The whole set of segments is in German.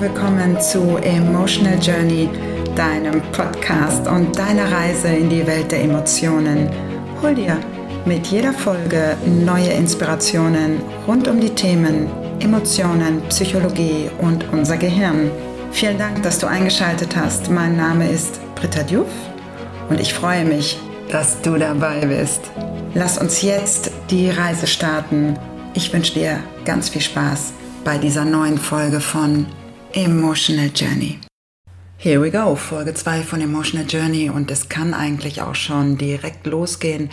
willkommen zu Emotional Journey, deinem Podcast und deiner Reise in die Welt der Emotionen. Hol dir mit jeder Folge neue Inspirationen rund um die Themen Emotionen, Psychologie und unser Gehirn. Vielen Dank, dass du eingeschaltet hast. Mein Name ist Britta Diouf und ich freue mich, dass du dabei bist. Lass uns jetzt die Reise starten. Ich wünsche dir ganz viel Spaß bei dieser neuen Folge von Emotional Journey. Here we go, Folge 2 von Emotional Journey und es kann eigentlich auch schon direkt losgehen,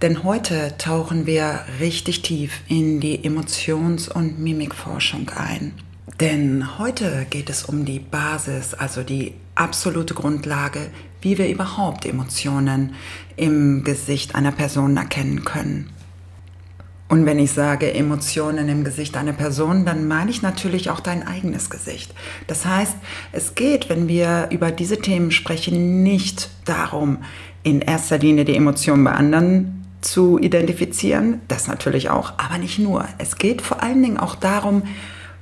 denn heute tauchen wir richtig tief in die Emotions- und Mimikforschung ein. Denn heute geht es um die Basis, also die absolute Grundlage, wie wir überhaupt Emotionen im Gesicht einer Person erkennen können. Und wenn ich sage Emotionen im Gesicht einer Person, dann meine ich natürlich auch dein eigenes Gesicht. Das heißt, es geht, wenn wir über diese Themen sprechen, nicht darum, in erster Linie die Emotionen bei anderen zu identifizieren, das natürlich auch, aber nicht nur. Es geht vor allen Dingen auch darum,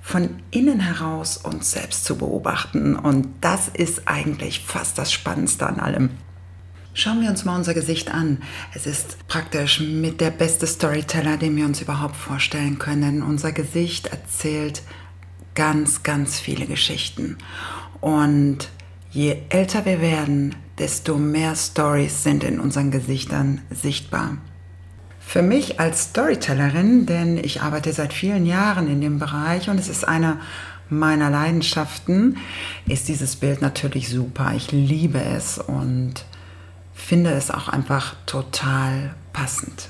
von innen heraus uns selbst zu beobachten. Und das ist eigentlich fast das Spannendste an allem. Schauen wir uns mal unser Gesicht an. Es ist praktisch mit der beste Storyteller, den wir uns überhaupt vorstellen können. Unser Gesicht erzählt ganz, ganz viele Geschichten. Und je älter wir werden, desto mehr Stories sind in unseren Gesichtern sichtbar. Für mich als Storytellerin, denn ich arbeite seit vielen Jahren in dem Bereich und es ist eine meiner Leidenschaften, ist dieses Bild natürlich super. Ich liebe es und finde es auch einfach total passend.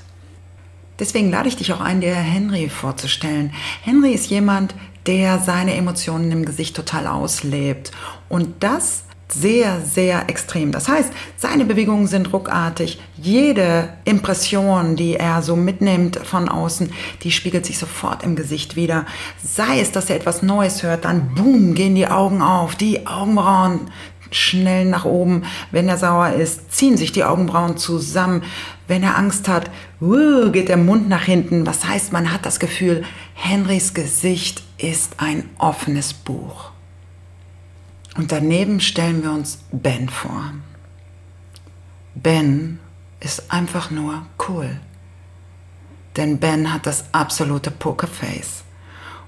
Deswegen lade ich dich auch ein, dir Henry vorzustellen. Henry ist jemand, der seine Emotionen im Gesicht total auslebt. Und das sehr, sehr extrem. Das heißt, seine Bewegungen sind ruckartig. Jede Impression, die er so mitnimmt von außen, die spiegelt sich sofort im Gesicht wieder. Sei es, dass er etwas Neues hört, dann boom, gehen die Augen auf, die Augenbrauen schnell nach oben. Wenn er sauer ist, ziehen sich die Augenbrauen zusammen. Wenn er Angst hat, uh, geht der Mund nach hinten. Was heißt, man hat das Gefühl, Henrys Gesicht ist ein offenes Buch. Und daneben stellen wir uns Ben vor. Ben ist einfach nur cool. Denn Ben hat das absolute Pokerface.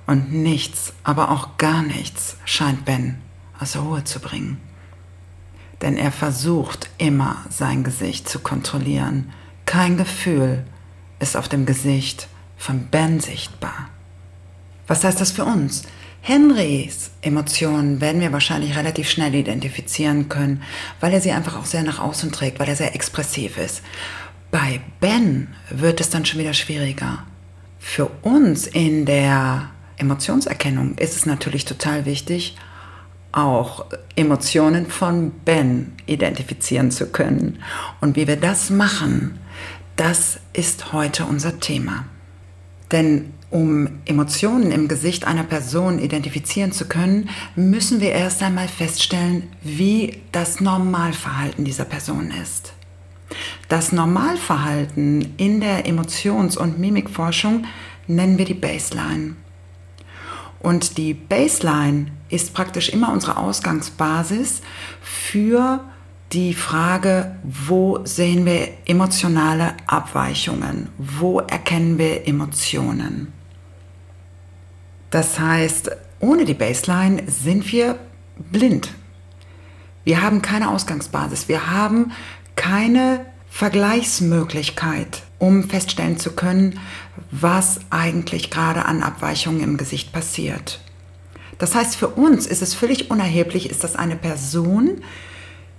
Und nichts, aber auch gar nichts scheint Ben aus Ruhe zu bringen denn er versucht immer sein Gesicht zu kontrollieren. Kein Gefühl ist auf dem Gesicht von Ben sichtbar. Was heißt das für uns? Henrys Emotionen werden wir wahrscheinlich relativ schnell identifizieren können, weil er sie einfach auch sehr nach außen trägt, weil er sehr expressiv ist. Bei Ben wird es dann schon wieder schwieriger. Für uns in der Emotionserkennung ist es natürlich total wichtig, auch Emotionen von Ben identifizieren zu können. Und wie wir das machen, das ist heute unser Thema. Denn um Emotionen im Gesicht einer Person identifizieren zu können, müssen wir erst einmal feststellen, wie das Normalverhalten dieser Person ist. Das Normalverhalten in der Emotions- und Mimikforschung nennen wir die Baseline. Und die Baseline ist praktisch immer unsere Ausgangsbasis für die Frage, wo sehen wir emotionale Abweichungen? Wo erkennen wir Emotionen? Das heißt, ohne die Baseline sind wir blind. Wir haben keine Ausgangsbasis. Wir haben keine Vergleichsmöglichkeit, um feststellen zu können, was eigentlich gerade an Abweichungen im Gesicht passiert. Das heißt, für uns ist es völlig unerheblich, ist das eine Person,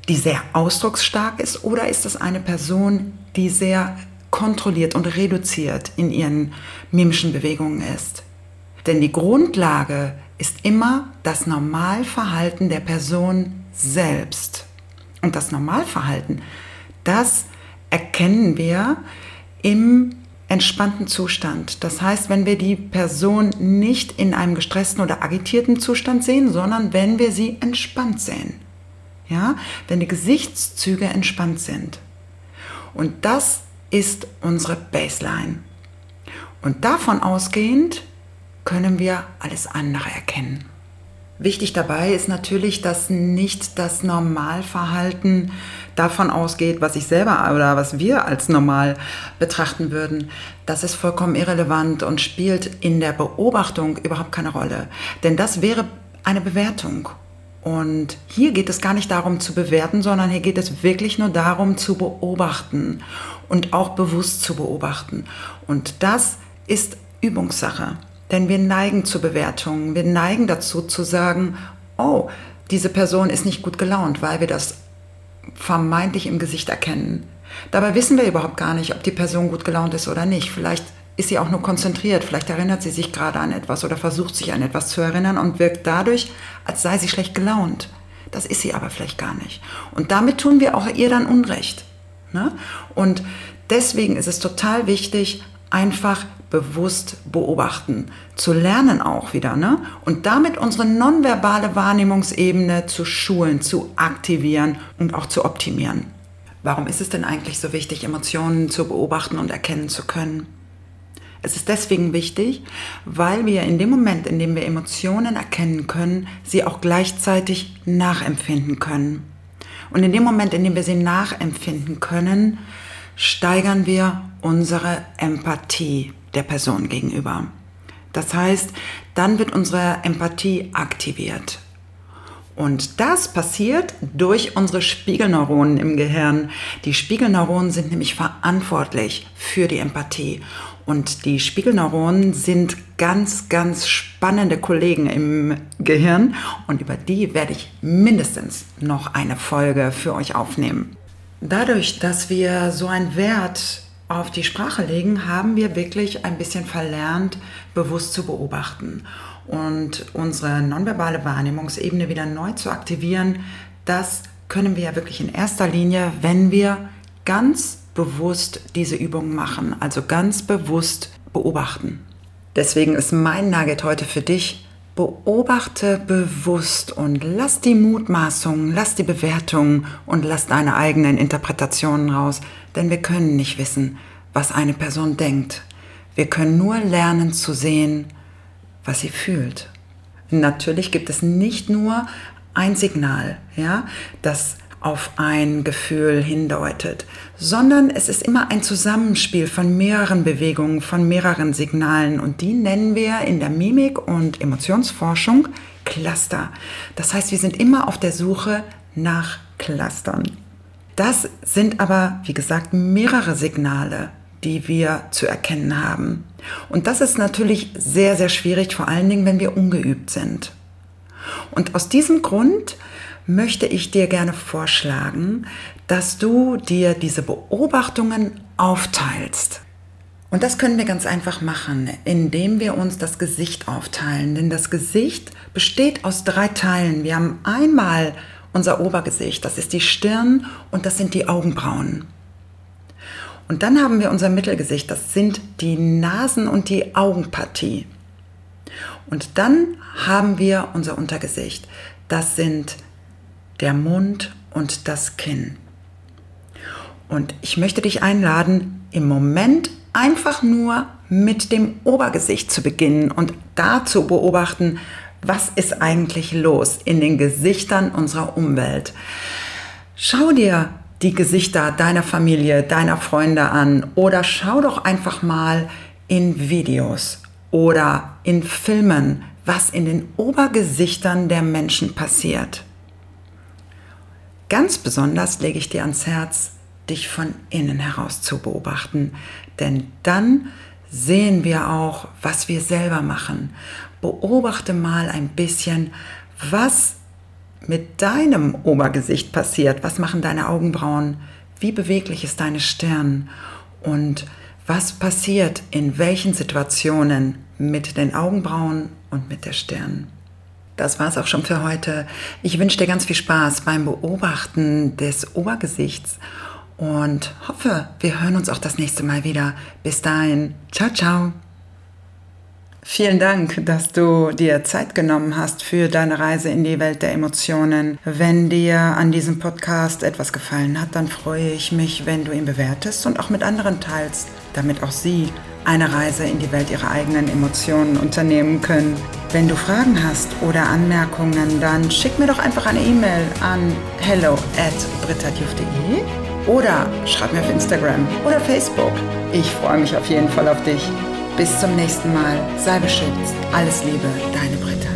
die sehr ausdrucksstark ist oder ist das eine Person, die sehr kontrolliert und reduziert in ihren mimischen Bewegungen ist. Denn die Grundlage ist immer das Normalverhalten der Person selbst. Und das Normalverhalten, das erkennen wir im entspannten Zustand. Das heißt, wenn wir die Person nicht in einem gestressten oder agitierten Zustand sehen, sondern wenn wir sie entspannt sehen. Ja, wenn die Gesichtszüge entspannt sind. Und das ist unsere Baseline. Und davon ausgehend können wir alles andere erkennen. Wichtig dabei ist natürlich, dass nicht das Normalverhalten davon ausgeht, was ich selber oder was wir als normal betrachten würden. Das ist vollkommen irrelevant und spielt in der Beobachtung überhaupt keine Rolle. Denn das wäre eine Bewertung. Und hier geht es gar nicht darum zu bewerten, sondern hier geht es wirklich nur darum zu beobachten und auch bewusst zu beobachten. Und das ist Übungssache. Denn wir neigen zu Bewertungen. Wir neigen dazu zu sagen, oh, diese Person ist nicht gut gelaunt, weil wir das vermeintlich im Gesicht erkennen. Dabei wissen wir überhaupt gar nicht, ob die Person gut gelaunt ist oder nicht. Vielleicht ist sie auch nur konzentriert, vielleicht erinnert sie sich gerade an etwas oder versucht sich an etwas zu erinnern und wirkt dadurch, als sei sie schlecht gelaunt. Das ist sie aber vielleicht gar nicht. Und damit tun wir auch ihr dann Unrecht. Ne? Und deswegen ist es total wichtig, einfach bewusst beobachten, zu lernen auch wieder, ne? Und damit unsere nonverbale Wahrnehmungsebene zu schulen, zu aktivieren und auch zu optimieren. Warum ist es denn eigentlich so wichtig, Emotionen zu beobachten und erkennen zu können? Es ist deswegen wichtig, weil wir in dem Moment, in dem wir Emotionen erkennen können, sie auch gleichzeitig nachempfinden können. Und in dem Moment, in dem wir sie nachempfinden können, steigern wir unsere Empathie der Person gegenüber. Das heißt, dann wird unsere Empathie aktiviert. Und das passiert durch unsere Spiegelneuronen im Gehirn. Die Spiegelneuronen sind nämlich verantwortlich für die Empathie. Und die Spiegelneuronen sind ganz, ganz spannende Kollegen im Gehirn. Und über die werde ich mindestens noch eine Folge für euch aufnehmen. Dadurch, dass wir so einen Wert auf die Sprache legen, haben wir wirklich ein bisschen verlernt, bewusst zu beobachten und unsere nonverbale Wahrnehmungsebene wieder neu zu aktivieren. Das können wir ja wirklich in erster Linie, wenn wir ganz bewusst diese Übung machen, also ganz bewusst beobachten. Deswegen ist mein Nugget heute für dich, Beobachte bewusst und lass die Mutmaßungen, lass die Bewertungen und lass deine eigenen Interpretationen raus, denn wir können nicht wissen, was eine Person denkt. Wir können nur lernen zu sehen, was sie fühlt. Natürlich gibt es nicht nur ein Signal, ja, das auf ein Gefühl hindeutet, sondern es ist immer ein Zusammenspiel von mehreren Bewegungen, von mehreren Signalen und die nennen wir in der Mimik- und Emotionsforschung Cluster. Das heißt, wir sind immer auf der Suche nach Clustern. Das sind aber, wie gesagt, mehrere Signale, die wir zu erkennen haben. Und das ist natürlich sehr, sehr schwierig, vor allen Dingen, wenn wir ungeübt sind. Und aus diesem Grund möchte ich dir gerne vorschlagen, dass du dir diese Beobachtungen aufteilst. Und das können wir ganz einfach machen, indem wir uns das Gesicht aufteilen. Denn das Gesicht besteht aus drei Teilen. Wir haben einmal unser Obergesicht, das ist die Stirn und das sind die Augenbrauen. Und dann haben wir unser Mittelgesicht, das sind die Nasen- und die Augenpartie. Und dann haben wir unser Untergesicht, das sind der Mund und das Kinn. Und ich möchte dich einladen, im Moment einfach nur mit dem Obergesicht zu beginnen und da zu beobachten, was ist eigentlich los in den Gesichtern unserer Umwelt. Schau dir die Gesichter deiner Familie, deiner Freunde an oder schau doch einfach mal in Videos oder in Filmen, was in den Obergesichtern der Menschen passiert. Ganz besonders lege ich dir ans Herz, dich von innen heraus zu beobachten, denn dann sehen wir auch, was wir selber machen. Beobachte mal ein bisschen, was mit deinem Obergesicht passiert. Was machen deine Augenbrauen? Wie beweglich ist deine Stirn? Und was passiert in welchen Situationen mit den Augenbrauen und mit der Stirn? Das war es auch schon für heute. Ich wünsche dir ganz viel Spaß beim Beobachten des Obergesichts und hoffe, wir hören uns auch das nächste Mal wieder. Bis dahin, ciao, ciao. Vielen Dank, dass du dir Zeit genommen hast für deine Reise in die Welt der Emotionen. Wenn dir an diesem Podcast etwas gefallen hat, dann freue ich mich, wenn du ihn bewertest und auch mit anderen teilst, damit auch sie eine Reise in die Welt ihrer eigenen Emotionen unternehmen können. Wenn du Fragen hast oder Anmerkungen, dann schick mir doch einfach eine E-Mail an hello at oder schreib mir auf Instagram oder Facebook. Ich freue mich auf jeden Fall auf dich. Bis zum nächsten Mal. Sei beschützt. Alles Liebe, deine Britta.